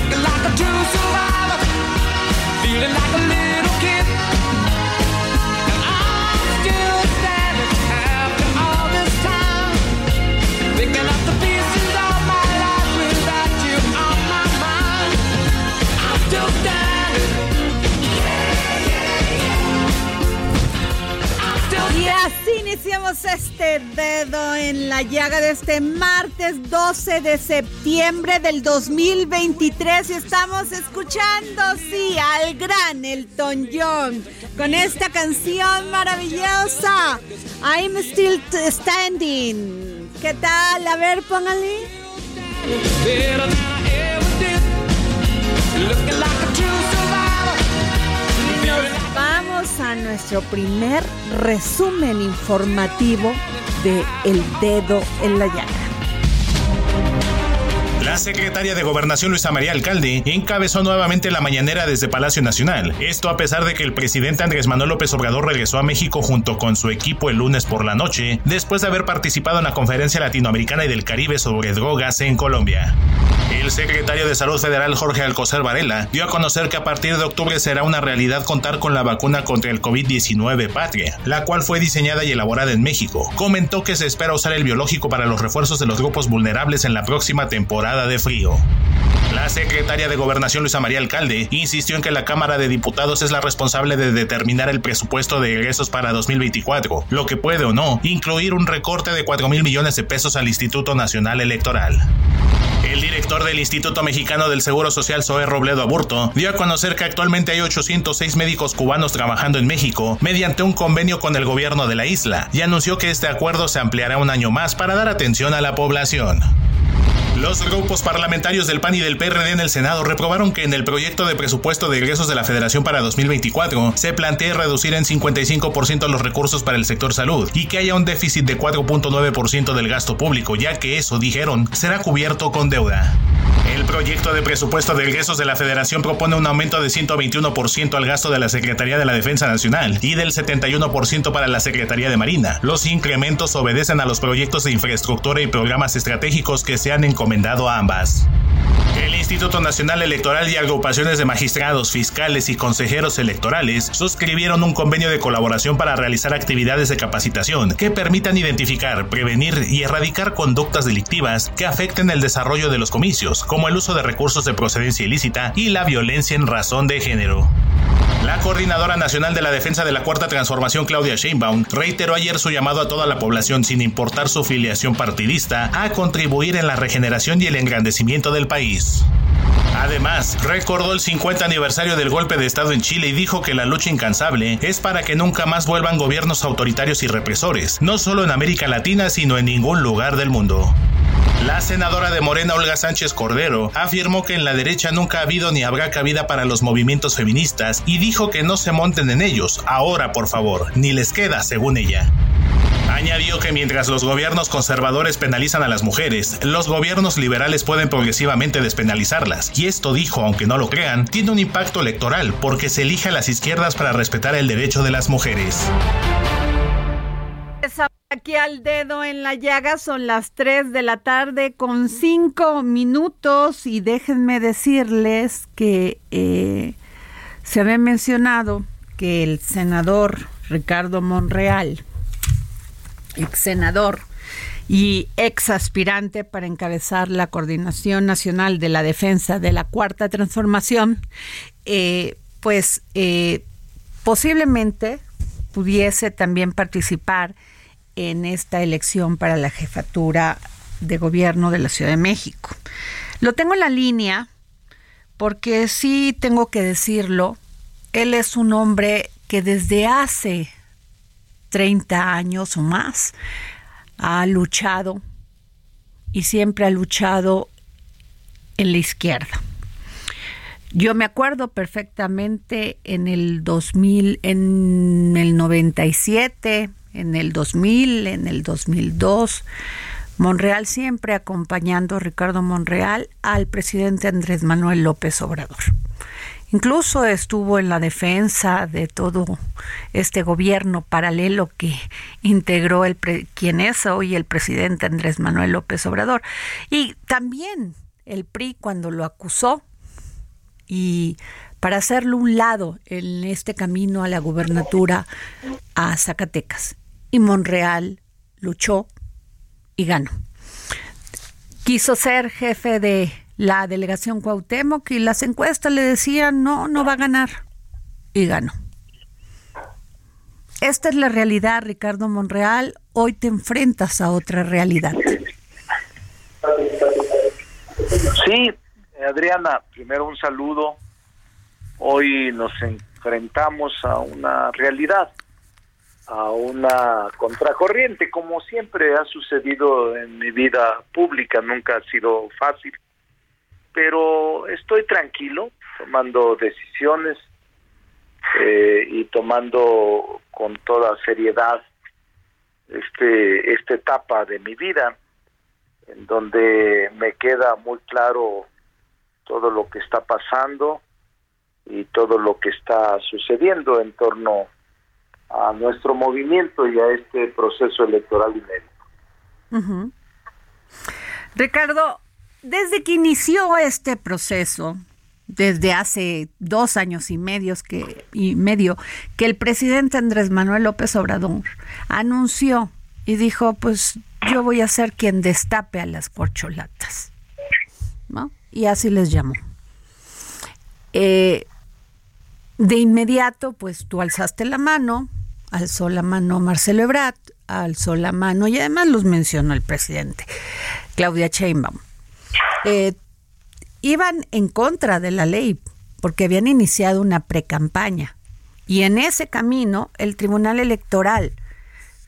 Looking like a true survivor, feeling like a little kid. Iniciamos este dedo en la llaga de este martes 12 de septiembre del 2023 y estamos escuchando, sí, al gran Elton John con esta canción maravillosa, I'm Still Standing. ¿Qué tal? A ver, póngale. Vamos a nuestro primer resumen informativo de El Dedo en la Llaga. La secretaria de Gobernación Luisa María Alcalde encabezó nuevamente la mañanera desde Palacio Nacional. Esto a pesar de que el presidente Andrés Manuel López Obrador regresó a México junto con su equipo el lunes por la noche, después de haber participado en la Conferencia Latinoamericana y del Caribe sobre drogas en Colombia. El secretario de Salud Federal Jorge Alcocer Varela dio a conocer que a partir de octubre será una realidad contar con la vacuna contra el COVID-19 Patria, la cual fue diseñada y elaborada en México. Comentó que se espera usar el biológico para los refuerzos de los grupos vulnerables en la próxima temporada de frío. La secretaria de Gobernación Luisa María Alcalde insistió en que la Cámara de Diputados es la responsable de determinar el presupuesto de egresos para 2024, lo que puede o no incluir un recorte de 4 mil millones de pesos al Instituto Nacional Electoral. El director del Instituto Mexicano del Seguro Social, Zoe Robledo Aburto, dio a conocer que actualmente hay 806 médicos cubanos trabajando en México mediante un convenio con el gobierno de la isla y anunció que este acuerdo se ampliará un año más para dar atención a la población. Los grupos parlamentarios del PAN y del PRD en el Senado reprobaron que en el proyecto de presupuesto de egresos de la Federación para 2024 se plantea reducir en 55% los recursos para el sector salud y que haya un déficit de 4.9% del gasto público, ya que eso, dijeron, será cubierto con deuda. El proyecto de presupuesto de egresos de la Federación propone un aumento de 121% al gasto de la Secretaría de la Defensa Nacional y del 71% para la Secretaría de Marina. Los incrementos obedecen a los proyectos de infraestructura y programas estratégicos que se han encomendado a ambas. El Instituto Nacional Electoral y agrupaciones de magistrados, fiscales y consejeros electorales suscribieron un convenio de colaboración para realizar actividades de capacitación que permitan identificar, prevenir y erradicar conductas delictivas que afecten el desarrollo de los comicios, como el uso de recursos de procedencia ilícita y la violencia en razón de género. La coordinadora nacional de la defensa de la Cuarta Transformación, Claudia Sheinbaum, reiteró ayer su llamado a toda la población, sin importar su filiación partidista, a contribuir en la regeneración y el engrandecimiento país. Además, recordó el 50 aniversario del golpe de Estado en Chile y dijo que la lucha incansable es para que nunca más vuelvan gobiernos autoritarios y represores, no solo en América Latina, sino en ningún lugar del mundo. La senadora de Morena, Olga Sánchez Cordero, afirmó que en la derecha nunca ha habido ni habrá cabida para los movimientos feministas y dijo que no se monten en ellos, ahora por favor, ni les queda, según ella. Añadió que mientras los gobiernos conservadores penalizan a las mujeres, los gobiernos liberales pueden progresivamente despenalizarlas. Y esto dijo, aunque no lo crean, tiene un impacto electoral porque se elige a las izquierdas para respetar el derecho de las mujeres. Aquí al dedo en la llaga son las 3 de la tarde con 5 minutos y déjenme decirles que eh, se había mencionado que el senador Ricardo Monreal ex senador y ex aspirante para encabezar la Coordinación Nacional de la Defensa de la Cuarta Transformación, eh, pues eh, posiblemente pudiese también participar en esta elección para la jefatura de gobierno de la Ciudad de México. Lo tengo en la línea porque sí tengo que decirlo, él es un hombre que desde hace 30 años o más, ha luchado y siempre ha luchado en la izquierda. Yo me acuerdo perfectamente en el 2000, en el 97, en el 2000, en el 2002, Monreal siempre acompañando a Ricardo Monreal al presidente Andrés Manuel López Obrador. Incluso estuvo en la defensa de todo este gobierno paralelo que integró el quien es hoy el presidente Andrés Manuel López Obrador. Y también el PRI cuando lo acusó y para hacerlo un lado en este camino a la gubernatura a Zacatecas. Y Monreal luchó y ganó. Quiso ser jefe de la delegación Cuauhtémoc y las encuestas le decían, no, no va a ganar. Y ganó. Esta es la realidad, Ricardo Monreal. Hoy te enfrentas a otra realidad. Sí, Adriana, primero un saludo. Hoy nos enfrentamos a una realidad, a una contracorriente, como siempre ha sucedido en mi vida pública. Nunca ha sido fácil pero estoy tranquilo tomando decisiones eh, y tomando con toda seriedad este esta etapa de mi vida en donde me queda muy claro todo lo que está pasando y todo lo que está sucediendo en torno a nuestro movimiento y a este proceso electoral inédito. Ricardo, desde que inició este proceso, desde hace dos años y, medios que, y medio, que el presidente Andrés Manuel López Obrador anunció y dijo, pues yo voy a ser quien destape a las corcholatas. ¿no? Y así les llamó. Eh, de inmediato, pues tú alzaste la mano, alzó la mano Marcelo Ebrard, alzó la mano y además los mencionó el presidente, Claudia Sheinbaum eh, iban en contra de la ley porque habían iniciado una precampaña. Y en ese camino el Tribunal Electoral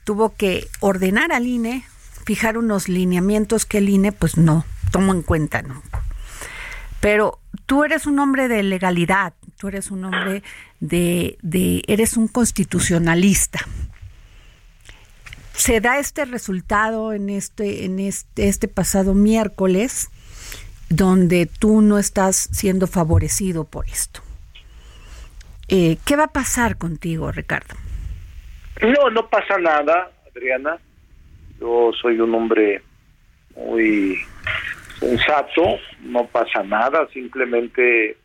tuvo que ordenar al INE fijar unos lineamientos que el INE pues no tomó en cuenta nunca. Pero tú eres un hombre de legalidad, tú eres un hombre de, de eres un constitucionalista. Se da este resultado en este, en este, este pasado miércoles donde tú no estás siendo favorecido por esto. Eh, ¿Qué va a pasar contigo, Ricardo? No, no pasa nada, Adriana. Yo soy un hombre muy sensato, no pasa nada, simplemente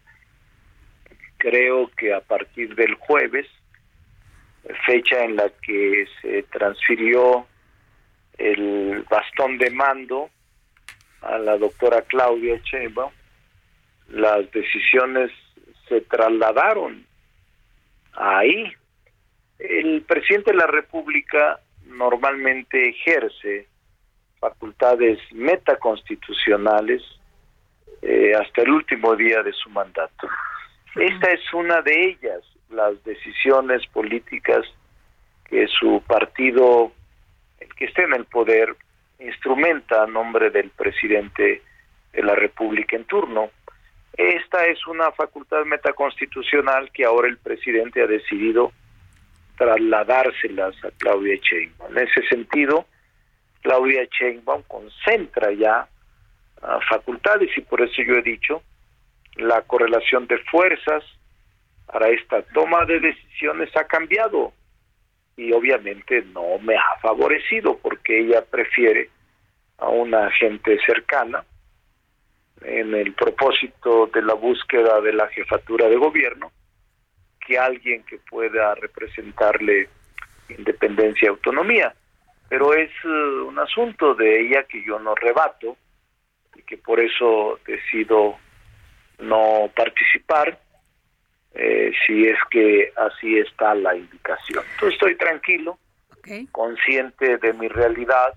creo que a partir del jueves, fecha en la que se transfirió el bastón de mando a la doctora Claudia Sheinbaum, las decisiones se trasladaron ahí. El presidente de la República normalmente ejerce facultades metaconstitucionales eh, hasta el último día de su mandato. Esta es una de ellas, las decisiones políticas que su partido, el que esté en el poder, instrumenta a nombre del presidente de la República en turno. Esta es una facultad metaconstitucional que ahora el presidente ha decidido trasladárselas a Claudia Sheinbaum. En ese sentido, Claudia Sheinbaum concentra ya facultades y por eso yo he dicho la correlación de fuerzas para esta toma de decisiones ha cambiado y obviamente no me ha favorecido porque ella prefiere a una gente cercana en el propósito de la búsqueda de la jefatura de gobierno que alguien que pueda representarle independencia y autonomía. Pero es eh, un asunto de ella que yo no rebato y que por eso decido no participar eh, si es que así está la indicación. Entonces estoy tranquilo, consciente de mi realidad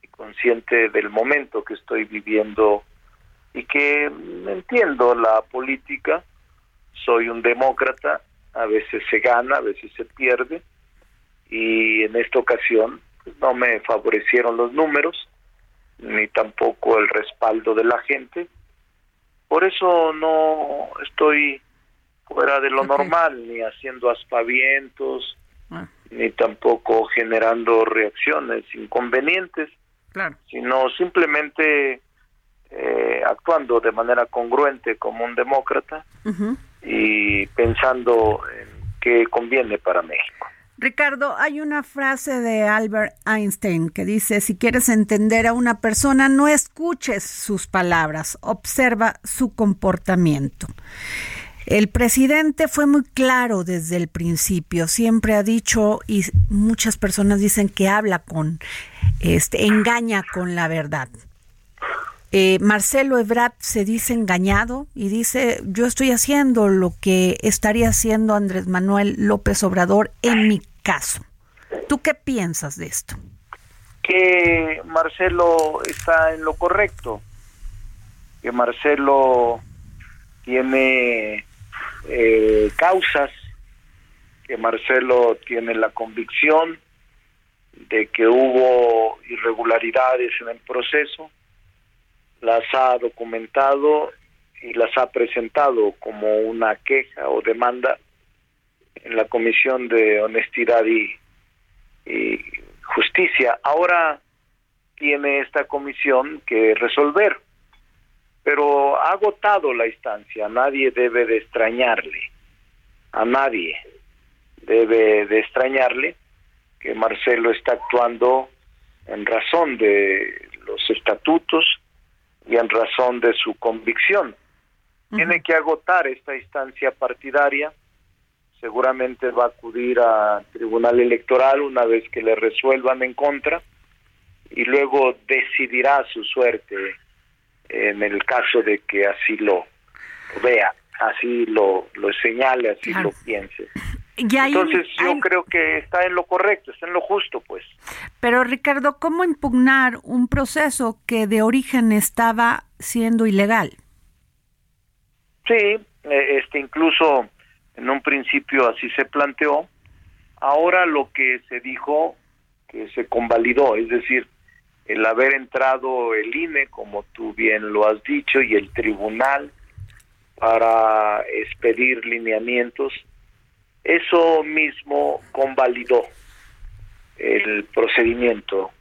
y consciente del momento que estoy viviendo y que entiendo la política, soy un demócrata, a veces se gana, a veces se pierde y en esta ocasión pues, no me favorecieron los números ni tampoco el respaldo de la gente. Por eso no estoy fuera de lo normal, ni haciendo aspavientos, ah. ni tampoco generando reacciones inconvenientes, sino simplemente eh, actuando de manera congruente como un demócrata y pensando en qué conviene para México. Ricardo, hay una frase de Albert Einstein que dice, si quieres entender a una persona, no escuches sus palabras, observa su comportamiento. El presidente fue muy claro desde el principio, siempre ha dicho y muchas personas dicen que habla con, este, engaña con la verdad. Eh, Marcelo Ebrard se dice engañado y dice, yo estoy haciendo lo que estaría haciendo Andrés Manuel López Obrador en mi caso. ¿Tú qué piensas de esto? Que Marcelo está en lo correcto, que Marcelo tiene eh, causas, que Marcelo tiene la convicción de que hubo irregularidades en el proceso, las ha documentado y las ha presentado como una queja o demanda en la Comisión de Honestidad y, Justicia. Ahora tiene esta comisión que resolver, pero ha agotado la instancia, nadie debe de extrañarle, a nadie debe de extrañarle que Marcelo está actuando en razón de los estatutos, y en razón de su convicción. Tiene que agotar esta instancia partidaria, seguramente va a acudir al Tribunal Electoral una vez que le resuelvan en contra y luego decidirá su suerte en el caso de que así lo vea, así lo, lo señale, así lo piense. Entonces yo creo que está en lo correcto, está en lo justo, pues. Pero Ricardo, ¿cómo impugnar un proceso que de origen estaba siendo ilegal? Sí, eh, este incluso en un principio así se planteó. Ahora lo que se dijo que se convalidó, es decir, el haber entrado el INE, como tú bien lo has dicho, y el tribunal para expedir lineamientos eso mismo convalidó el procedimiento.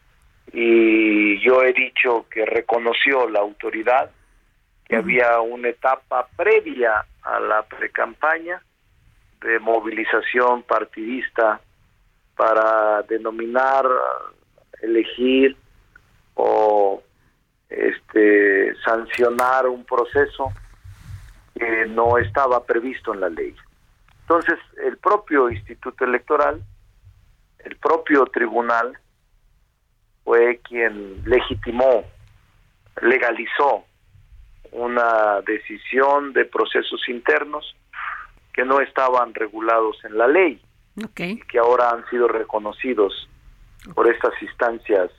Y yo he dicho que reconoció la autoridad que había una etapa previa a la precampaña de movilización partidista para denominar, elegir o este sancionar un proceso que no estaba previsto en la ley. Entonces, el propio Instituto Electoral, el propio tribunal, fue quien legitimó, legalizó una decisión de procesos internos que no estaban regulados en la ley y que ahora han sido reconocidos por estas instancias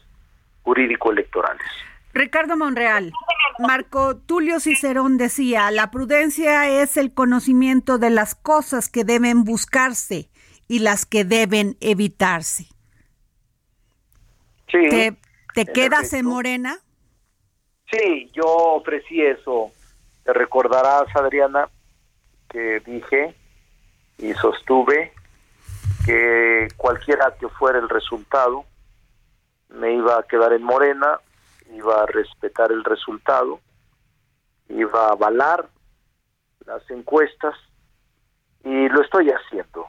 jurídico-electorales. Ricardo Monreal, Marco Tulio Cicerón decía, la prudencia es el conocimiento de las cosas que deben buscarse y las que deben evitarse. Sí. ¿Te, quedas en. Morena? Sí, yo ofrecí eso. Te recordarás, Adriana, que dije y sostuve que cualquiera que fuera el resultado, me iba a quedar en Morena, iba a respetar el resultado, iba a avalar las encuestas y lo estoy haciendo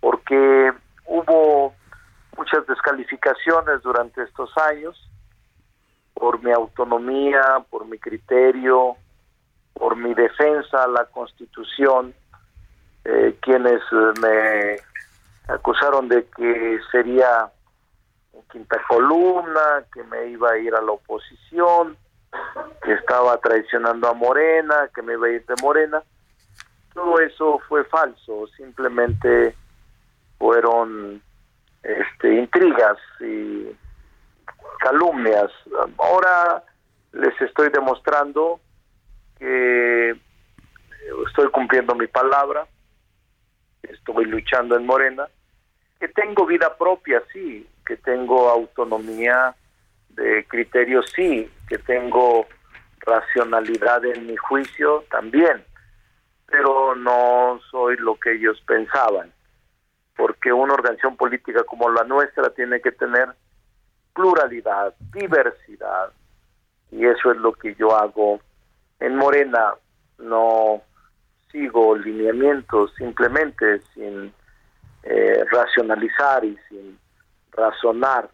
porque hubo muchas descalificaciones durante estos años por mi autonomía, por mi criterio, por mi defensa a la Constitución, eh, quienes eh, me acusaron de que sería en quinta columna, que me iba a ir a la oposición, que estaba traicionando a Morena, que me iba a ir de Morena. Todo eso fue falso, simplemente fueron este, intrigas y calumnias. Ahora les estoy demostrando que estoy cumpliendo mi palabra, estoy luchando en Morena, que tengo vida propia, sí, que tengo autonomía de criterio, sí, que tengo racionalidad en mi juicio también, pero no soy lo que ellos pensaban, porque una organización política como la nuestra tiene que tener pluralidad, diversidad, y eso es lo que yo hago en Morena, no sigo lineamientos simplemente sin eh, racionalizar y sin razonar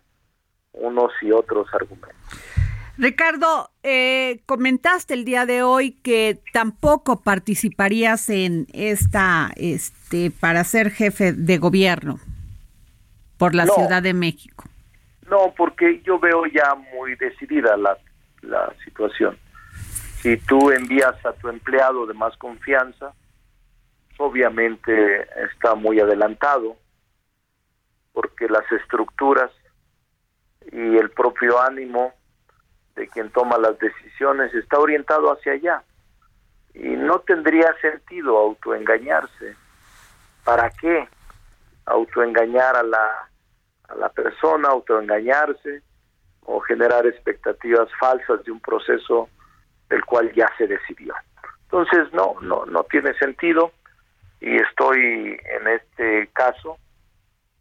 unos y otros argumentos. Ricardo, eh, comentaste el día de hoy que tampoco participarías en esta, este, para ser jefe de gobierno por la No. Ciudad de México. No, porque yo veo ya muy decidida la, la situación. Si tú envías a tu empleado de más confianza, obviamente está muy adelantado, porque las estructuras y el propio ánimo de quien toma las decisiones está orientado hacia allá. Y no tendría sentido autoengañarse. ¿Para qué? Autoengañar a la, a la persona, autoengañarse o generar expectativas falsas de un proceso del cual ya se decidió. Entonces, no, no, no tiene sentido y estoy en este caso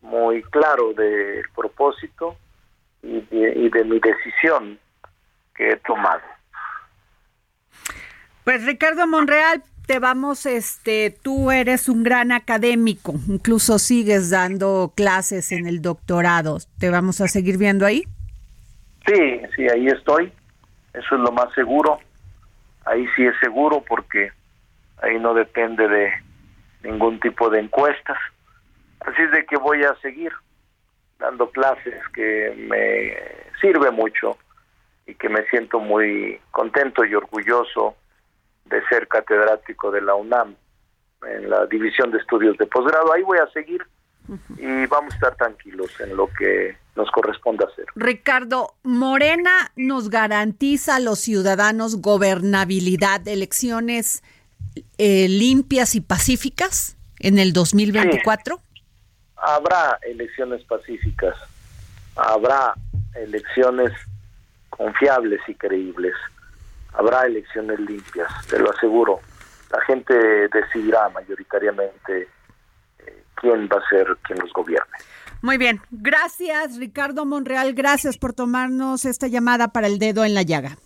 muy claro del propósito y de, y de mi decisión que he tomado. Pues Ricardo Monreal, te vamos, este, tú eres un gran académico, incluso sigues dando clases en el doctorado. ¿Te vamos a seguir viendo ahí? Sí, sí, ahí estoy. Eso es lo más seguro. Ahí sí es seguro porque ahí no depende de ningún tipo de encuestas. Así es de que voy a seguir dando clases que me sirve mucho y que me siento muy contento y orgulloso de ser catedrático de la UNAM en la división de estudios de posgrado. Ahí voy a seguir y vamos a estar tranquilos en lo que nos corresponde hacer. Ricardo, Morena nos garantiza a los ciudadanos gobernabilidad, elecciones eh, limpias y pacíficas en el 2024. Habrá elecciones pacíficas, habrá elecciones confiables y creíbles, habrá elecciones limpias, te lo aseguro. La gente decidirá mayoritariamente eh, quién va a ser quien los gobierne. Muy bien, gracias Ricardo Monreal, gracias por tomarnos esta llamada para el dedo en la llaga.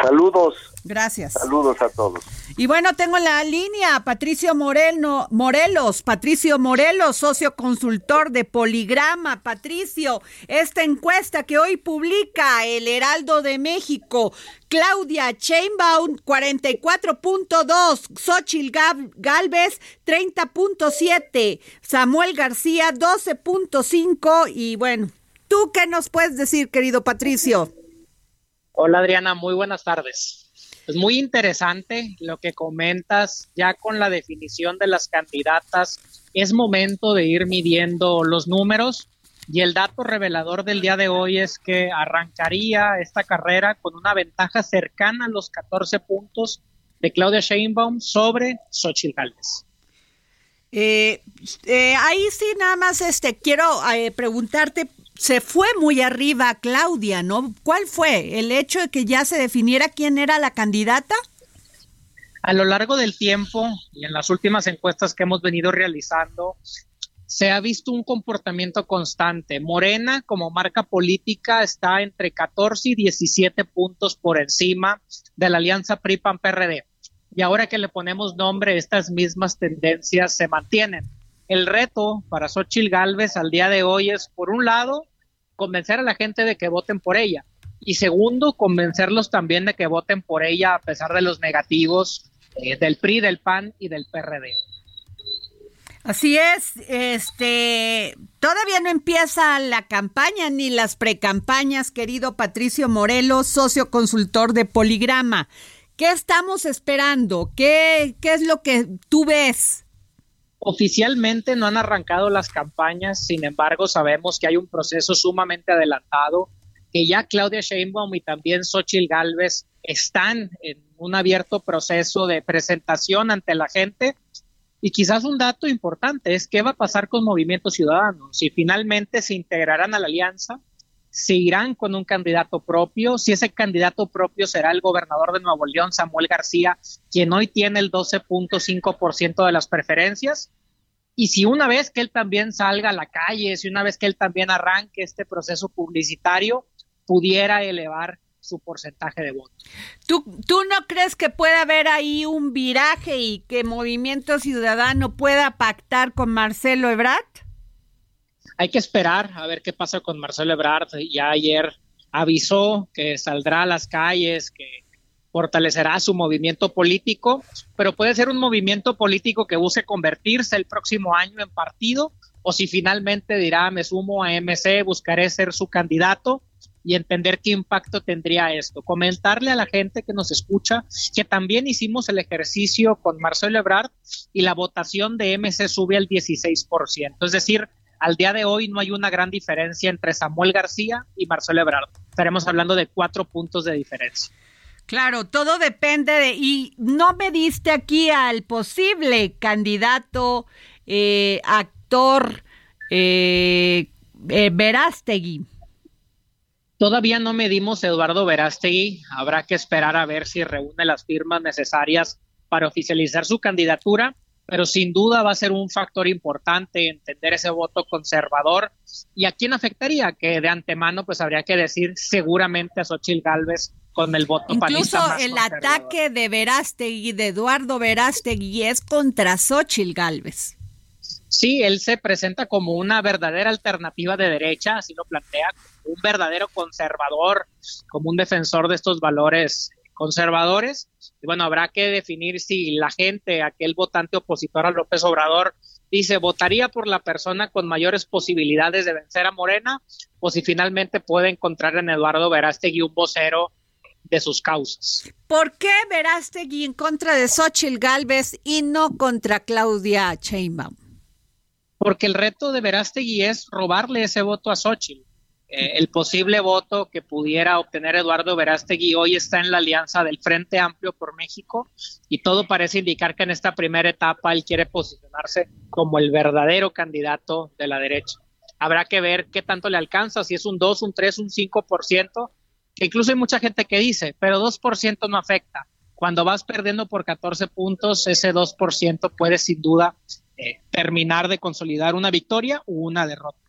Saludos, Gracias. saludos a todos. Y bueno, tengo en la línea Patricio Moreno, Morelos, Patricio Morelos, socio consultor de Poligrama. Patricio, esta encuesta que hoy publica el Heraldo de México, Claudia Chainbaum 44.2, Xochil Galvez 30.7, Samuel García 12.5 y bueno, ¿tú qué nos puedes decir, querido Patricio? Hola Adriana, muy buenas tardes. Es muy interesante lo que comentas ya con la definición de las candidatas. Es momento de ir midiendo los números Y el dato revelador del día de hoy es que arrancaría esta carrera con una ventaja cercana a los 14 puntos de Claudia Sheinbaum sobre Xochitl Gálvez. Eh, eh, ahí sí, nada más este, quiero eh, preguntarte, se fue muy arriba Claudia, ¿no? ¿Cuál fue? ¿El hecho de que ya se definiera quién era la candidata? A lo largo del tiempo y en las últimas encuestas que hemos venido realizando, se ha visto un comportamiento constante. Morena, como marca política, está entre 14 y 17 puntos por encima de la alianza PRI-PAN-PRD y ahora que le ponemos nombre, estas mismas tendencias se mantienen. El reto para Xochitl Galvez al día de hoy es, por un lado, convencer a la gente de que voten por ella y segundo, convencerlos también de que voten por ella a pesar de los negativos eh, del PRI, del PAN y del PRD. Así es, este, todavía no empieza la campaña ni las precampañas, querido Patricio Morelos, socio consultor de Poligrama. ¿Qué estamos esperando? ¿Qué, ¿Qué es lo que tú ves? Oficialmente no han arrancado las campañas, sin embargo sabemos que hay un proceso sumamente adelantado, que ya Claudia Sheinbaum y también Xochitl Galvez están en un abierto proceso de presentación ante la gente. Y quizás un dato importante es qué va a pasar con Movimiento Ciudadano, si finalmente se integrarán a la alianza seguirán con un candidato propio. Si ese candidato propio será el gobernador de Nuevo León, Samuel García, quien hoy tiene el 12.5% de las preferencias. Y si una vez que él también salga a la calle, si una vez que él también arranque este proceso publicitario, pudiera elevar su porcentaje de votos. ¿Tú, ¿Tú no crees que pueda haber ahí un viraje y que Movimiento Ciudadano pueda pactar con Marcelo Ebrard? Hay que esperar a ver qué pasa con Marcelo Ebrard. Ya ayer avisó que saldrá a las calles, que fortalecerá su movimiento político, pero puede ser un movimiento político que busque convertirse el próximo año en partido, o si finalmente dirá me sumo a MC, buscaré ser su candidato y entender qué impacto tendría esto. Comentarle a la gente que nos escucha que también hicimos el ejercicio con Marcelo Ebrard y la votación de MC sube al 16%. Es decir, al día de hoy no hay una gran diferencia entre Samuel García y Marcelo Ebrard. Estaremos hablando de cuatro puntos de diferencia. Claro, todo depende de... Y no me diste aquí al posible candidato, eh, actor eh, eh, Verástegui. Todavía no medimos Eduardo Verástegui. Habrá que esperar a ver si reúne las firmas necesarias para oficializar su candidatura pero sin duda va a ser un factor importante entender ese voto conservador. ¿Y a quién afectaría? Que de antemano pues habría que decir seguramente a Xochitl Galvez con el voto Incluso el ataque de Verástegui, de Eduardo Verástegui, es contra Xochitl Galvez. Sí, él se presenta como una verdadera alternativa de derecha, así lo plantea, un verdadero conservador, como un defensor de estos valores conservadores. Y bueno, habrá que definir si la gente, aquel votante opositor a López Obrador, dice votaría por la persona con mayores posibilidades de vencer a Morena, o si finalmente puede encontrar en Eduardo Verástegui un vocero de sus causas. ¿Por qué Verástegui en contra de Xochitl Galvez y no contra Claudia Sheinbaum? Porque el reto de Verástegui es robarle ese voto a Xochitl. Eh, el posible voto que pudiera obtener Eduardo Verástegui hoy está en la alianza del Frente Amplio por México y todo parece indicar que en esta primera etapa él quiere posicionarse como el verdadero candidato de la derecha. Habrá que ver qué tanto le alcanza, si es un 2, un 3, un 5%, que incluso hay mucha gente que dice, pero 2% no afecta. Cuando vas perdiendo por 14 puntos, ese 2% puede sin duda eh, terminar de consolidar una victoria o una derrota.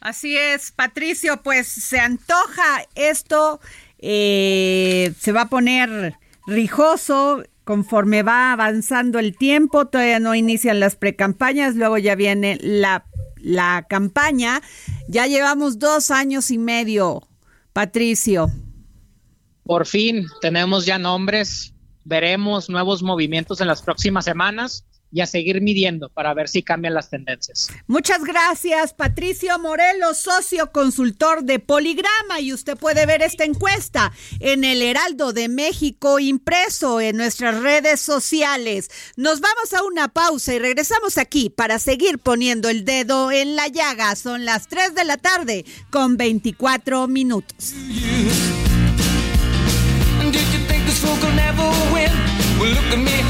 Así es, Patricio, pues se antoja esto, eh, se va a poner rijoso conforme va avanzando el tiempo, todavía no inician las precampañas, luego ya viene la, la campaña, ya llevamos dos años y medio, Patricio. Por fin tenemos ya nombres, veremos nuevos movimientos en las próximas semanas y a seguir midiendo para ver si cambian las tendencias. Muchas gracias, Patricio Morelos, socio consultor de Poligrama. Y usted puede ver esta encuesta en el Heraldo de México impreso en nuestras redes sociales. Nos vamos a una pausa y regresamos aquí para seguir poniendo el dedo en la llaga. Son las 3 de la tarde con 24 minutos. Well, look at me,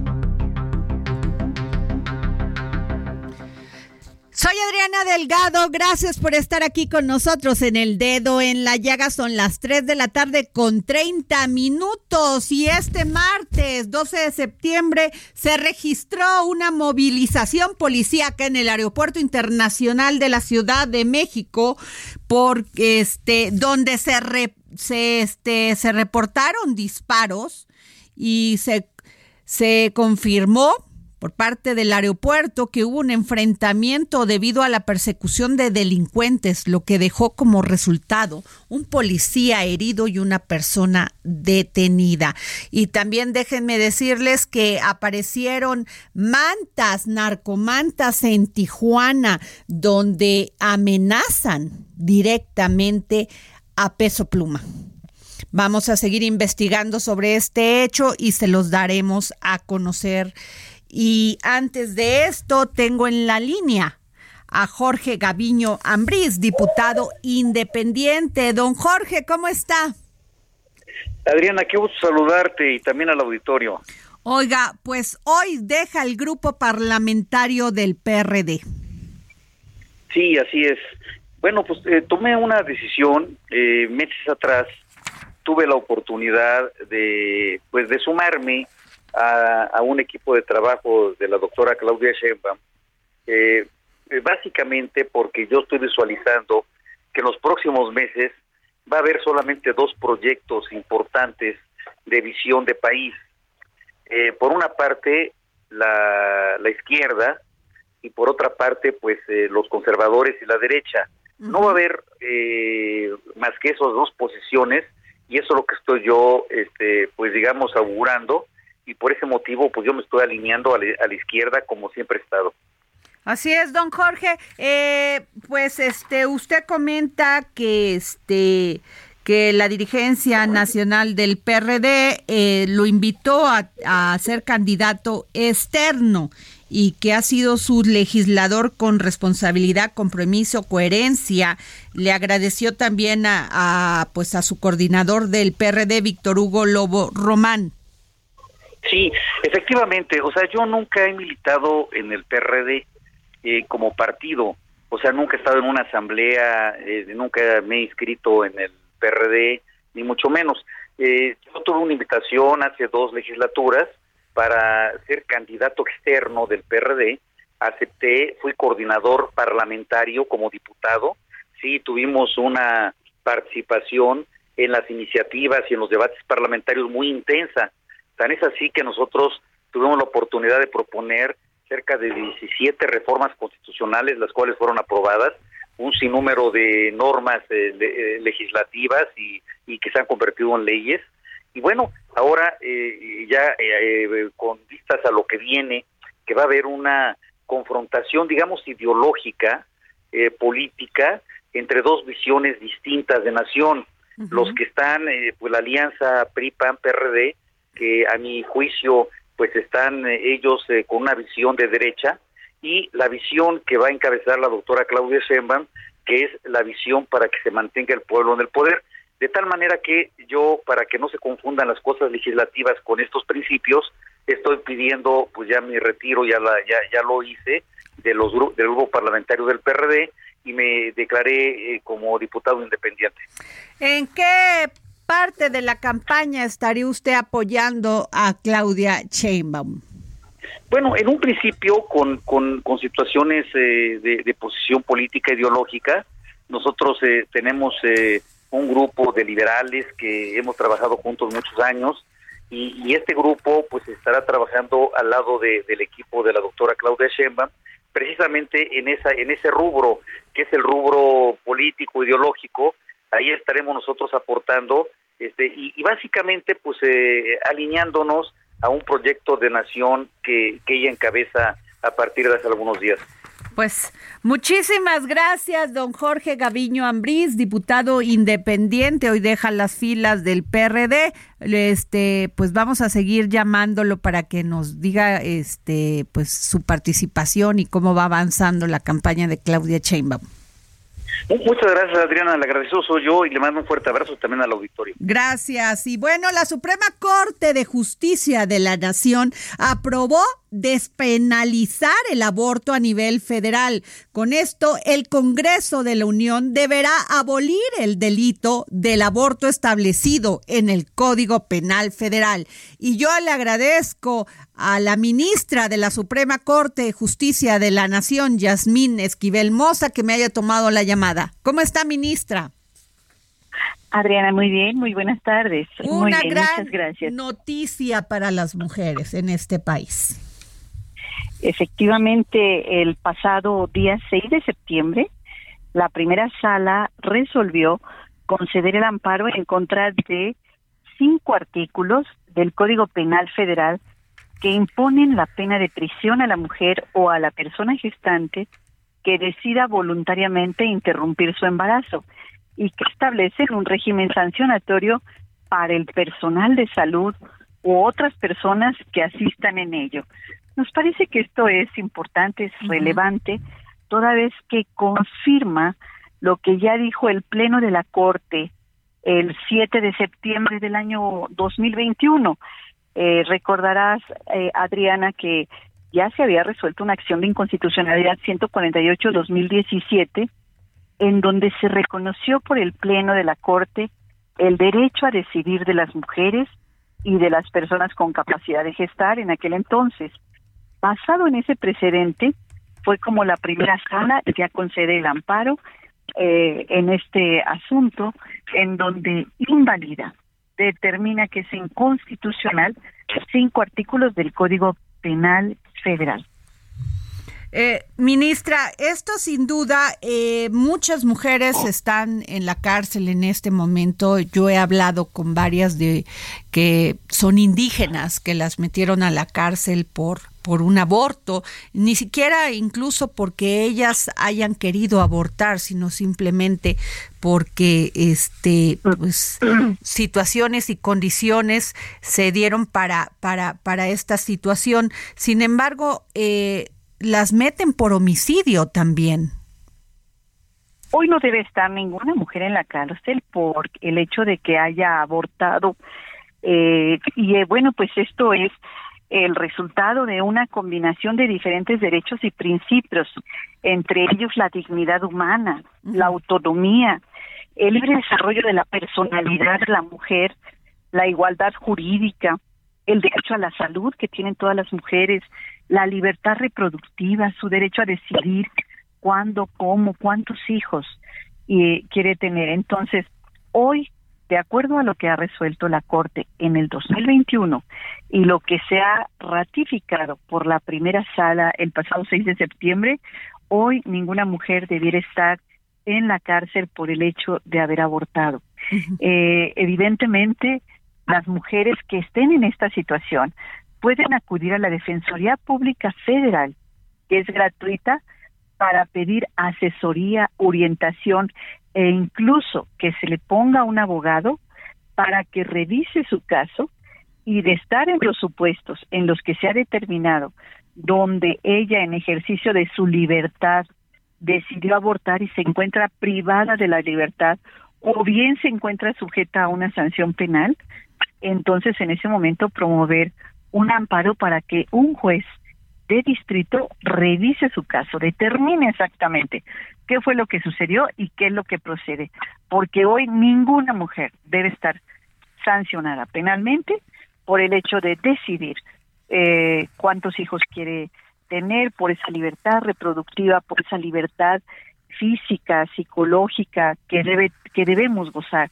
Soy Adriana Delgado, gracias por estar aquí con nosotros en el dedo en la llaga. Son las 3 de la tarde con 30 minutos y este martes 12 de septiembre se registró una movilización policíaca en el Aeropuerto Internacional de la Ciudad de México porque este donde se re- se este se reportaron disparos y se se confirmó por parte del aeropuerto que hubo un enfrentamiento debido a la persecución de delincuentes, lo que dejó como resultado un policía herido y una persona detenida. Y también déjenme decirles que aparecieron mantas, narcomantas en Tijuana, donde amenazan directamente a peso pluma. Vamos a seguir investigando sobre este hecho y se los daremos a conocer. Y antes de esto, tengo en la línea a Jorge Gaviño Ambrís, diputado independiente. Don Jorge, ¿cómo está? Adriana, qué gusto saludarte y también al auditorio. Oiga, pues hoy deja el grupo parlamentario del PRD. Sí, así es. Bueno, pues eh, tomé una decisión eh, meses atrás. Tuve la oportunidad de, pues, de sumarme a, a un equipo de trabajo de la doctora Claudia Sheinbaum, eh, eh, básicamente porque yo estoy visualizando que en los próximos meses va a haber solamente dos proyectos importantes de visión de país. Eh, por una parte, la, la izquierda y por otra parte, pues eh, los conservadores y la derecha. No va a haber eh, más que esas dos posiciones y eso es lo que estoy yo, este, pues digamos, augurando y por ese motivo, pues yo me estoy alineando a la, a la izquierda como siempre he estado. Así es, don Jorge. Eh, pues este, usted comenta que este que la dirigencia nacional del PRD eh, lo invitó a, a ser candidato externo y que ha sido su legislador con responsabilidad, compromiso, coherencia. Le agradeció también a, a, pues a su coordinador del PRD, Víctor Hugo Lobo Román. Sí, efectivamente, o sea, yo nunca he militado en el PRD eh, como partido, o sea, nunca he estado en una asamblea, eh, nunca me he inscrito en el PRD, ni mucho menos. Eh, yo tuve una invitación hace dos legislaturas para ser candidato externo del PRD, acepté, fui coordinador parlamentario como diputado, sí, tuvimos una participación en las iniciativas y en los debates parlamentarios muy intensa. Tan es así que nosotros tuvimos la oportunidad de proponer cerca de 17 reformas constitucionales, las cuales fueron aprobadas, un sinnúmero de normas eh, de, eh, legislativas y, y, que se han convertido en leyes. Y bueno, ahora eh, ya eh, con vistas a lo que viene, que va a haber una confrontación, digamos, ideológica, política, entre dos visiones distintas de nación. Uh -huh. Los que están, pues la alianza PRI-PAN-PRD, que a mi juicio pues están eh, ellos eh, con una visión de derecha y la visión que va a encabezar la doctora Claudia Sheinbaum que es la visión para que se mantenga el pueblo en el poder de tal manera que yo para que no se confundan las cosas legislativas con estos principios estoy pidiendo pues ya mi retiro ya la ya ya lo hice de los del grupo parlamentario del PRD y me declaré eh, como diputado independiente. ¿En qué parte de la campaña estaría usted apoyando a Claudia Sheinbaum? Bueno, en un principio con, con, situaciones eh, de, de, posición política ideológica, nosotros eh, tenemos eh, un grupo de liberales que hemos trabajado juntos muchos años y, y este grupo pues estará trabajando al lado de, del equipo de la doctora Claudia Sheinbaum precisamente en esa en ese rubro que es el rubro político ideológico ahí estaremos nosotros aportando este, y, básicamente pues eh, alineándonos a un proyecto de nación que, que ella encabeza a partir de hace algunos días. Pues muchísimas gracias, don Jorge Gaviño Ambrís, diputado independiente, hoy deja las filas del PRD. Este, pues vamos a seguir llamándolo para que nos diga este pues su participación y cómo va avanzando la campaña de Claudia Sheinbaum. Muchas gracias, Adriana. Le agradezco soy yo y le mando un fuerte abrazo también al auditorio. Gracias. Y bueno, la Suprema Corte de Justicia de la Nación aprobó despenalizar el aborto a nivel federal. Con esto, el Congreso de la Unión deberá abolir el delito del aborto establecido en el Código Penal Federal. Y yo le agradezco a la ministra de la Suprema Corte de Justicia de la Nación, Yasmín Esquivel Moza, que me haya tomado la llamada. ¿Cómo está, ministra? Adriana, muy bien, muy buenas tardes. Una muy bien, gran noticia para las mujeres en este país. Efectivamente, el pasado día 6 de septiembre, la primera sala resolvió conceder el amparo en contra de cinco artículos del Código Penal Federal que imponen la pena de prisión a la mujer o a la persona gestante que decida voluntariamente interrumpir su embarazo y que establecen un régimen sancionatorio para el personal de salud u otras personas que asistan en ello. Nos parece que esto es importante, es relevante, toda vez que confirma lo que ya dijo el Pleno de la Corte el 7 de septiembre del año 2021. Eh, recordarás, eh, Adriana, que ya se había resuelto una acción de inconstitucionalidad 148-2017, en donde se reconoció por el Pleno de la Corte el derecho a decidir de las mujeres y de las personas con capacidad de gestar en aquel entonces. Basado en ese precedente, fue como la primera sala ya concede el amparo eh, en este asunto, en donde invalida, determina que es inconstitucional cinco artículos del Código Penal Federal. Eh, ministra, esto sin duda, eh, muchas mujeres están en la cárcel en este momento. Yo he hablado con varias de que son indígenas, que las metieron a la cárcel por por un aborto, ni siquiera incluso porque ellas hayan querido abortar, sino simplemente porque este pues situaciones y condiciones se dieron para para para esta situación. Sin embargo, eh, las meten por homicidio también. Hoy no debe estar ninguna mujer en la cárcel por el hecho de que haya abortado. Eh, y eh, bueno, pues esto es el resultado de una combinación de diferentes derechos y principios, entre ellos la dignidad humana, la autonomía, el libre desarrollo de la personalidad de la mujer, la igualdad jurídica, el derecho a la salud que tienen todas las mujeres, la libertad reproductiva, su derecho a decidir cuándo, cómo, cuántos hijos eh, quiere tener. Entonces, hoy, de acuerdo a lo que ha resuelto la Corte en el 2021 y lo que se ha ratificado por la primera sala el pasado 6 de septiembre, hoy ninguna mujer debiera estar en la cárcel por el hecho de haber abortado. eh, evidentemente, las mujeres que estén en esta situación pueden acudir a la Defensoría Pública Federal, que es gratuita, para pedir asesoría, orientación e incluso que se le ponga un abogado para que revise su caso y de estar en los supuestos en los que se ha determinado donde ella en ejercicio de su libertad decidió abortar y se encuentra privada de la libertad o bien se encuentra sujeta a una sanción penal, entonces en ese momento promover un amparo para que un juez de distrito revise su caso, determine exactamente qué fue lo que sucedió y qué es lo que procede, porque hoy ninguna mujer debe estar sancionada penalmente por el hecho de decidir eh, cuántos hijos quiere tener, por esa libertad reproductiva, por esa libertad física, psicológica que debe que debemos gozar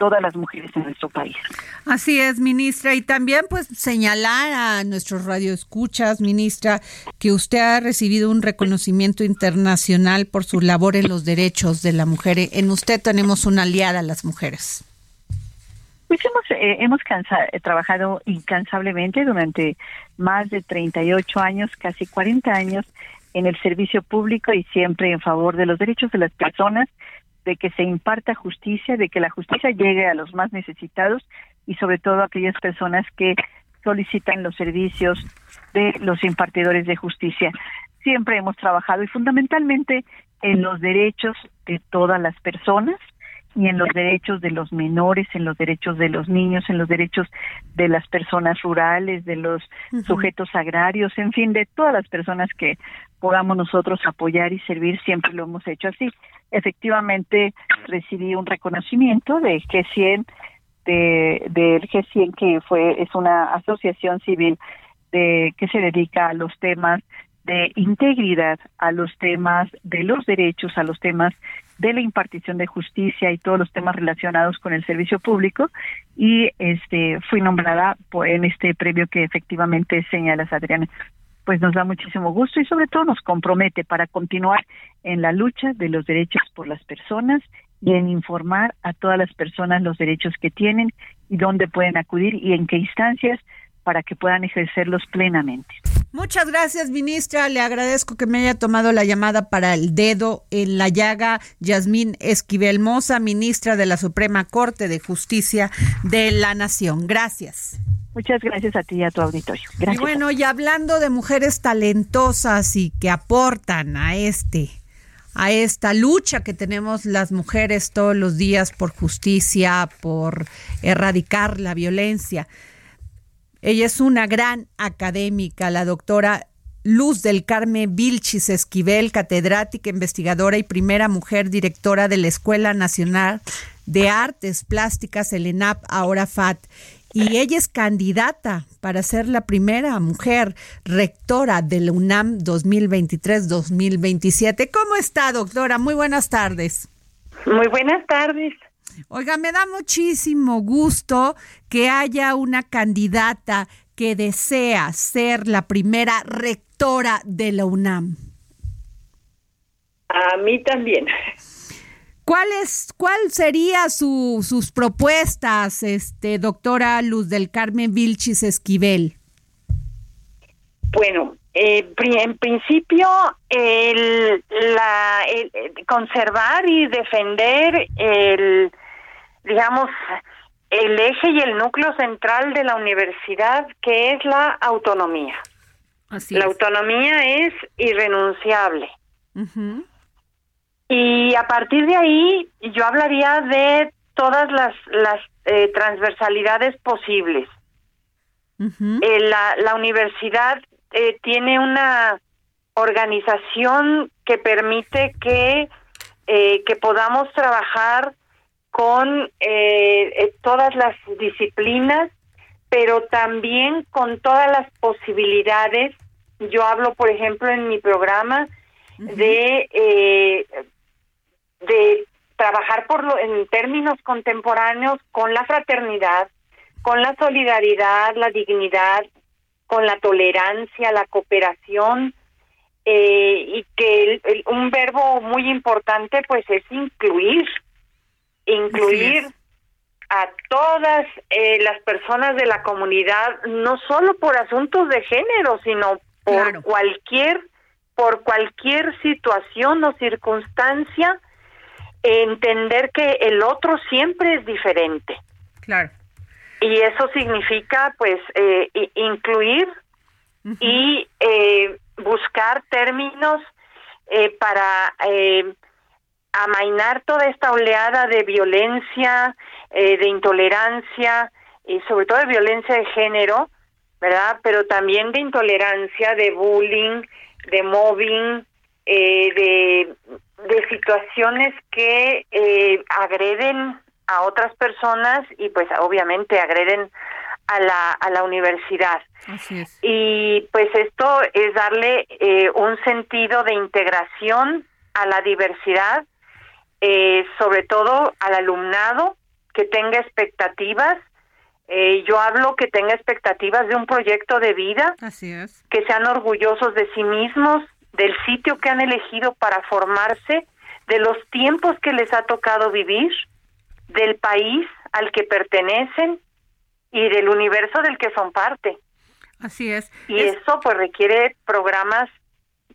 todas las mujeres en nuestro país. Así es, ministra, y también pues señalar a nuestros radioescuchas, ministra, que usted ha recibido un reconocimiento internacional por su labor en los derechos de la mujer. En usted tenemos una aliada, las mujeres. Pues hemos, eh, hemos eh, trabajado incansablemente durante más de 38 años, casi 40 años, en el servicio público y siempre en favor de los derechos de las personas de que se imparta justicia, de que la justicia llegue a los más necesitados y sobre todo a aquellas personas que solicitan los servicios de los impartidores de justicia. Siempre hemos trabajado y fundamentalmente en los derechos de todas las personas y en los derechos de los menores, en los derechos de los niños, en los derechos de las personas rurales, de los sujetos agrarios, en fin, de todas las personas que podamos nosotros apoyar y servir, siempre lo hemos hecho así. Efectivamente, recibí un reconocimiento de G100, de, del G100 que fue es una asociación civil de que se dedica a los temas de integridad, a los temas de los derechos, a los temas de la impartición de justicia y todos los temas relacionados con el servicio público y este fui nombrada en este premio que efectivamente señalas Adriana pues nos da muchísimo gusto y sobre todo nos compromete para continuar en la lucha de los derechos por las personas y en informar a todas las personas los derechos que tienen y dónde pueden acudir y en qué instancias para que puedan ejercerlos plenamente. Muchas gracias, ministra. Le agradezco que me haya tomado la llamada para el dedo en la llaga. Yasmín Esquivel Moza, ministra de la Suprema Corte de Justicia de la Nación. Gracias. Muchas gracias a ti y a tu auditorio. Gracias. Y bueno, y hablando de mujeres talentosas y que aportan a este a esta lucha que tenemos las mujeres todos los días por justicia, por erradicar la violencia. Ella es una gran académica, la doctora Luz del Carmen Vilchis Esquivel, catedrática, investigadora y primera mujer directora de la Escuela Nacional de Artes Plásticas, el ENAP, ahora FAT. Y ella es candidata para ser la primera mujer rectora del UNAM 2023-2027. ¿Cómo está, doctora? Muy buenas tardes. Muy buenas tardes. Oiga, me da muchísimo gusto que haya una candidata que desea ser la primera rectora de la UNAM. A mí también. ¿Cuál es, cuál sería su, sus propuestas, este, doctora Luz del Carmen Vilchis Esquivel? Bueno, eh, en principio, el, la, conservar y defender el, digamos, el eje y el núcleo central de la universidad, que es la autonomía. la autonomía es irrenunciable. Y a partir de ahí, yo hablaría de todas las, las eh, transversalidades posibles. Eh, la, la, universidad eh, tiene una organización que permite que, que podamos trabajar con todas las disciplinas, pero también con todas las posibilidades. Yo hablo, por ejemplo, en mi programa de, de trabajar por lo, en términos contemporáneos con la fraternidad, con la solidaridad, la dignidad, con la tolerancia, la cooperación eh, y que un verbo muy importante pues es incluir, incluir a todas eh, las personas de la comunidad, no solo por asuntos de género, sino por cualquier por cualquier situación o circunstancia entender que el otro siempre es diferente. Claro. Y eso significa, pues, eh, incluir y eh, buscar términos eh, para amainar toda esta oleada de violencia, de intolerancia y sobre todo de violencia de género, ¿verdad? Pero también de intolerancia, de bullying, de mobbing, de de situaciones que eh, agreden a otras personas y pues obviamente agreden a la, a la universidad. Y pues esto es darle eh, un sentido de integración a la diversidad, eh, sobre todo al alumnado que tenga expectativas. yo hablo que tenga expectativas de un proyecto de vida, Así es. que sean orgullosos de sí mismos, del sitio que han elegido para formarse, de los tiempos que les ha tocado vivir, del país al que pertenecen y del universo del que son parte. Así es. Y eso pues requiere programas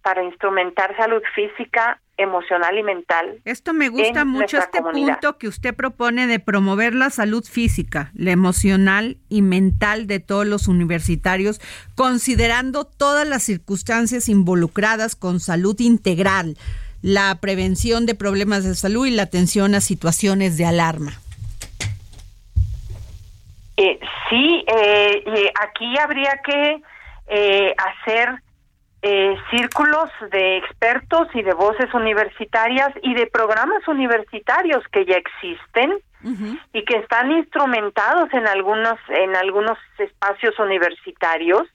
para instrumentar salud física, emocional y mental. Esto me gusta mucho, este punto que usted propone de promover la salud física, la emocional y mental de todos los universitarios, considerando todas las circunstancias involucradas con salud integral, la prevención de problemas de salud y la atención a situaciones de alarma. Eh, sí, eh, aquí habría que eh, hacer eh, círculos de expertos y de voces universitarias y de programas universitarios que ya existen y que están instrumentados en algunos en algunos espacios universitarios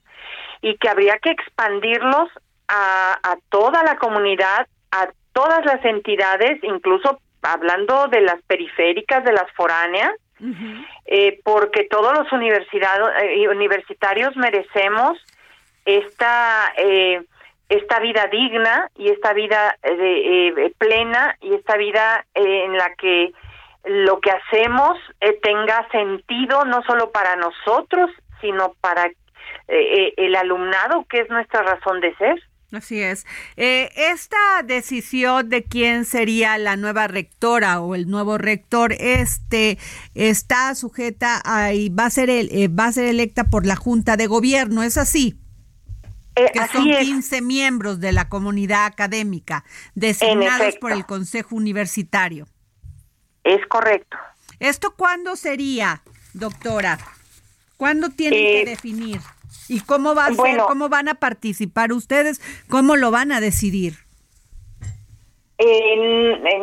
y que habría que expandirlos a, a toda la comunidad, a todas las entidades, incluso hablando de las periféricas, de las foráneas, eh, porque todos los eh, universitarios merecemos esta eh, esta vida digna y esta vida eh, plena y esta vida en la que lo que hacemos tenga sentido no solo para nosotros sino para el alumnado que es nuestra razón de ser Así es. esta decisión de quién sería la nueva rectora o el nuevo rector, este está sujeta a y va a ser el, va a ser electa por la Junta de Gobierno, ¿es así? Eh, que son 15 miembros de la comunidad académica designados por el Consejo Universitario. Es correcto. ¿Esto cuándo sería, doctora? ¿Cuándo tienen que eh, definir? ¿Y cómo va a ser? ¿Cómo van a participar ustedes? ¿Cómo lo van a decidir?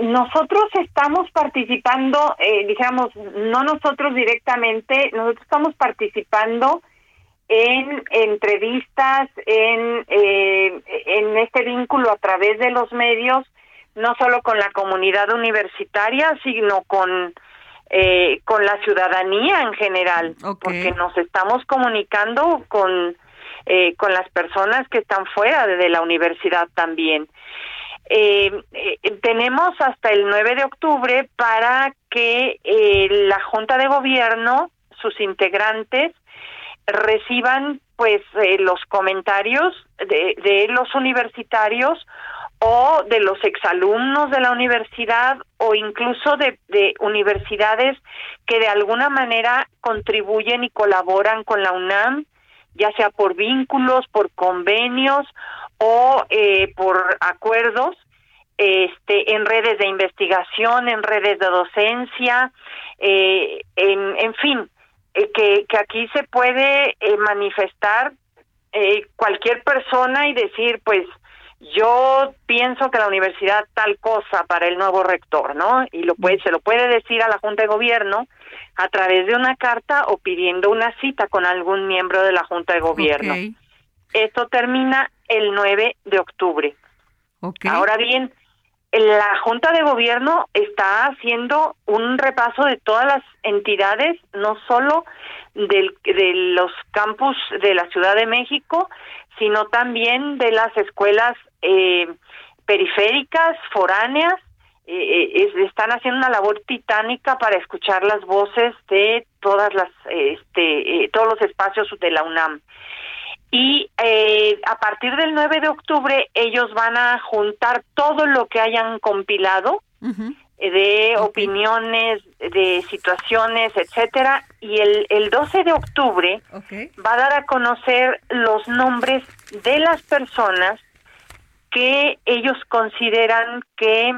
nosotros estamos participando, eh, digamos, no nosotros directamente, nosotros estamos participando en entrevistas, en, eh, en este vínculo a través de los medios, no solo con la comunidad universitaria, sino con, eh, con la ciudadanía en general, porque nos estamos comunicando con, eh, con las personas que están fuera de, la universidad también. tenemos hasta el 9 de octubre para que la Junta de Gobierno, sus integrantes, reciban pues eh, los comentarios de, de los universitarios o de los exalumnos de la universidad o incluso de, de, universidades que de alguna manera contribuyen y colaboran con la UNAM, ya sea por vínculos, por convenios o eh, por acuerdos este, en redes de investigación, en redes de docencia, eh, en, en fin, eh, que, que aquí se puede eh, manifestar eh, cualquier persona y decir, pues, yo pienso que la universidad tal cosa para el nuevo rector, ¿no? Y lo puede, se lo puede decir a la Junta de Gobierno a través de una carta o pidiendo una cita con algún miembro de la Junta de Gobierno. Esto termina el 9 de octubre. Ahora bien, la Junta de Gobierno está haciendo un repaso de todas las entidades, no solo del, de los campus de la Ciudad de México, sino también de las escuelas eh, periféricas, foráneas. Eh, eh, es- están haciendo una labor titánica para escuchar las voces de todas las, este, eh, todos los espacios de la UNAM y a partir del 9 de octubre ellos van a juntar todo lo que hayan compilado eh, de opiniones, de situaciones, etcétera, y el, el 12 de octubre va a dar a conocer los nombres de las personas que ellos consideran que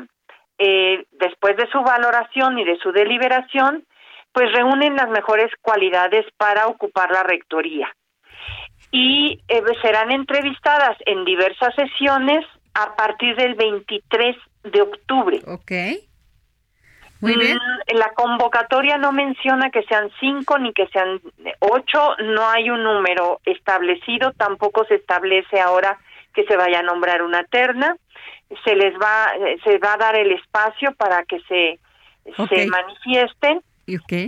eh, después de su valoración y de su deliberación, pues reúnen las mejores cualidades para ocupar la rectoría. Y eh, serán entrevistadas en diversas sesiones a partir del 23 de octubre. Muy bien. Mm, La convocatoria no menciona que sean cinco ni que sean ocho, no hay un número establecido, tampoco se establece ahora que se vaya a nombrar una terna, se les va, eh, se va a dar el espacio para que se, se manifiesten.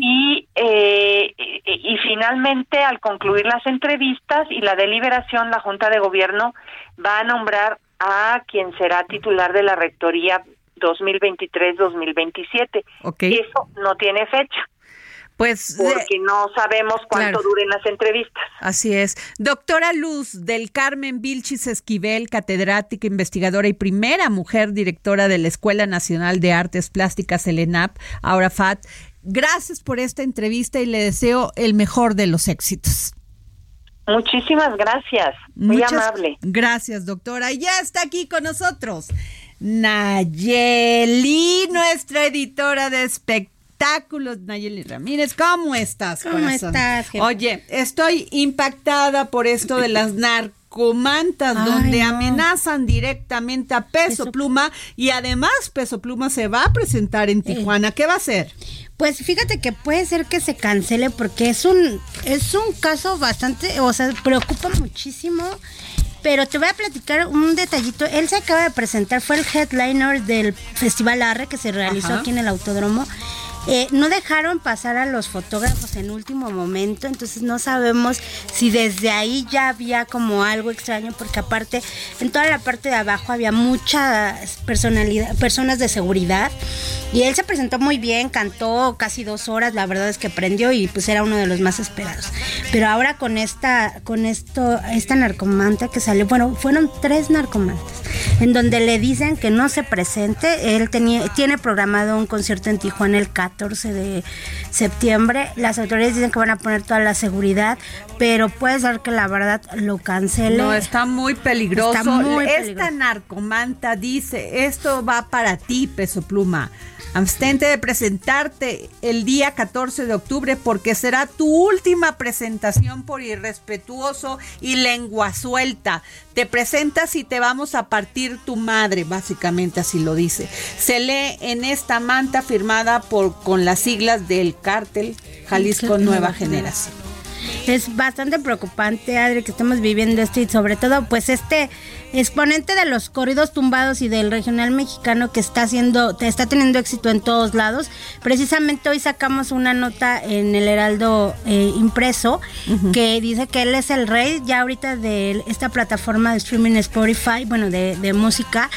Y, eh, y, y finalmente, al concluir las entrevistas y la deliberación, la Junta de Gobierno va a nombrar a quien será titular de la Rectoría 2023-2027. Ok. Eso no tiene fecha. Pues porque no sabemos cuánto Claro. duren las entrevistas. Así es. Doctora Luz del Carmen Vilchis Esquivel, catedrática, investigadora y primera mujer directora de la Escuela Nacional de Artes Plásticas, el ENAP, ahora FAT. Gracias por esta entrevista y le deseo el mejor de los éxitos. Muchísimas gracias. Muy Muchas amable. Gracias, doctora. Y ya está aquí con nosotros Nayeli, nuestra editora de espectáculos. Nayeli Ramírez, ¿cómo estás? ¿Cómo corazón? estás, jefa? Oye, estoy impactada por esto de las narcomantas, Ay, donde no. amenazan directamente a Peso, Pluma y además Peso Pluma se va a presentar en Tijuana. ¿Qué va a hacer? Pues fíjate que puede ser que se cancele porque es un es un caso bastante, o sea, preocupa muchísimo. Pero te voy a platicar un detallito. Él se acaba de presentar, fue el headliner del Festival Arre que se realizó Ajá. aquí en el Autódromo. Eh, no dejaron pasar a los fotógrafos en último momento, entonces no sabemos si desde ahí ya había como algo extraño, porque aparte en toda la parte de abajo había muchas personalidad, personas de seguridad y él se presentó muy bien, cantó casi dos horas, la verdad es que prendió y pues era uno de los más esperados. Pero ahora con esta, con esto, esta narcomanta que salió, bueno, fueron tres narcomantas, en donde le dicen que no se presente, él tenía, tiene programado un concierto en Tijuana el 14 de septiembre, las autoridades dicen que van a poner toda la seguridad, pero puede ser que la verdad lo cancele. No, está muy peligroso. Está muy Esta peligroso. narcomanta dice, esto va para ti, Peso Pluma. Abstente de presentarte el día 14 de octubre porque será tu última presentación por irrespetuoso y lengua suelta. Te presentas y te vamos a partir tu madre, básicamente así lo dice. Se lee en esta manta firmada por con las siglas del cártel Jalisco Nueva Generación. Es bastante preocupante, Adri, que estemos viviendo esto y sobre todo, pues este exponente de los corridos tumbados y del regional mexicano que está haciendo, está teniendo éxito en todos lados. Precisamente hoy sacamos una nota en el Heraldo eh, impreso que dice que él es el rey ya ahorita de esta plataforma de streaming Spotify, bueno, de, de música,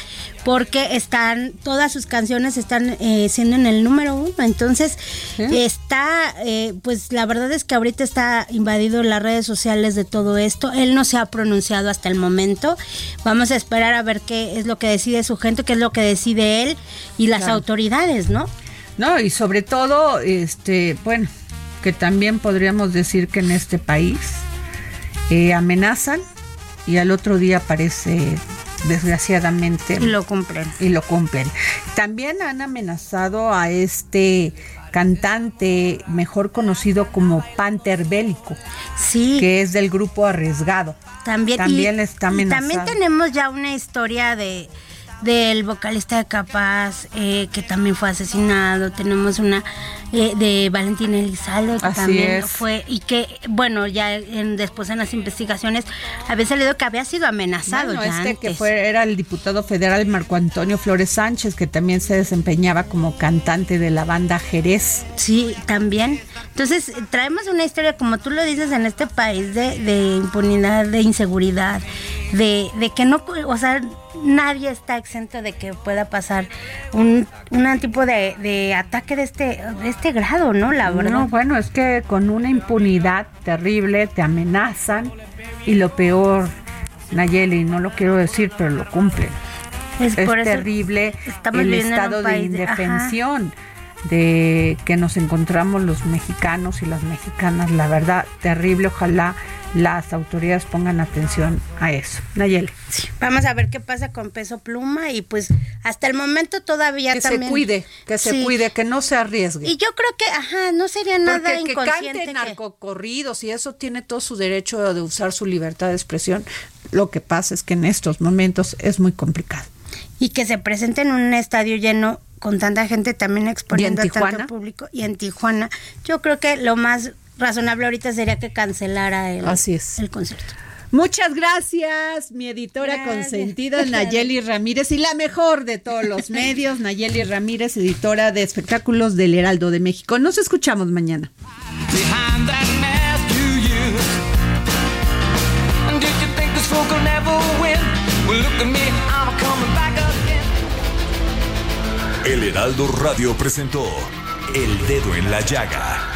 porque están, todas sus canciones están eh, siendo en el número uno. Entonces, está, eh, pues la verdad es que ahorita está invadido las redes sociales de todo esto. Él no se ha pronunciado hasta el momento. Vamos a esperar a ver qué es lo que decide su gente, qué es lo que decide él y las autoridades, ¿no? No, y sobre todo, este, bueno, que también podríamos decir que en este país eh, amenazan y al otro día aparece desgraciadamente. Y lo cumplen. Y lo cumplen. También han amenazado a este cantante mejor conocido como Panther Bélico. Sí. Que es del grupo Arriesgado. También, también está amenazado. también tenemos ya una historia de del vocalista de Capaz, eh, que también fue asesinado. Tenemos una eh, de Valentín Elizalde, que también fue, y que, bueno, ya después en las investigaciones había salido que había sido amenazado. Bueno, este que fue, era el diputado federal Marco Antonio Flores Sánchez, que también se desempeñaba como cantante de la banda Jerez. Sí, también. Entonces, traemos una historia, como tú lo dices, en este país de, de impunidad, de inseguridad, de, de que no, o sea, nadie está exento de que pueda pasar un, un tipo de, de, ataque de este, de este grado, ¿no? La verdad. No, bueno, es que con una impunidad terrible te amenazan y lo peor, Nayeli, no lo quiero decir, pero lo cumplen. Es, terrible el estado de indefensión de que nos encontramos los mexicanos y las mexicanas, la verdad, terrible, ojalá las autoridades pongan atención a eso. Nayeli. vamos a ver qué pasa con Peso Pluma y pues hasta el momento todavía que también... se cuide, que se cuide, que no se arriesgue. Y yo creo que, ajá, no sería nada Porque inconsciente. Que cante narcocorridos y eso tiene todo su derecho de usar su libertad de expresión. Lo que pasa es que en estos momentos es muy complicado. Y que se presente en un estadio lleno con tanta gente también exponiendo a tanto público y en Tijuana. Yo creo que lo más razonable ahorita sería que cancelara el, el concierto. Muchas gracias, mi editora consentida Nayeli Ramírez y la mejor de todos los medios, Nayeli Ramírez, editora de espectáculos del Heraldo de México. Nos escuchamos mañana. El Heraldo Radio presentó El Dedo en la Llaga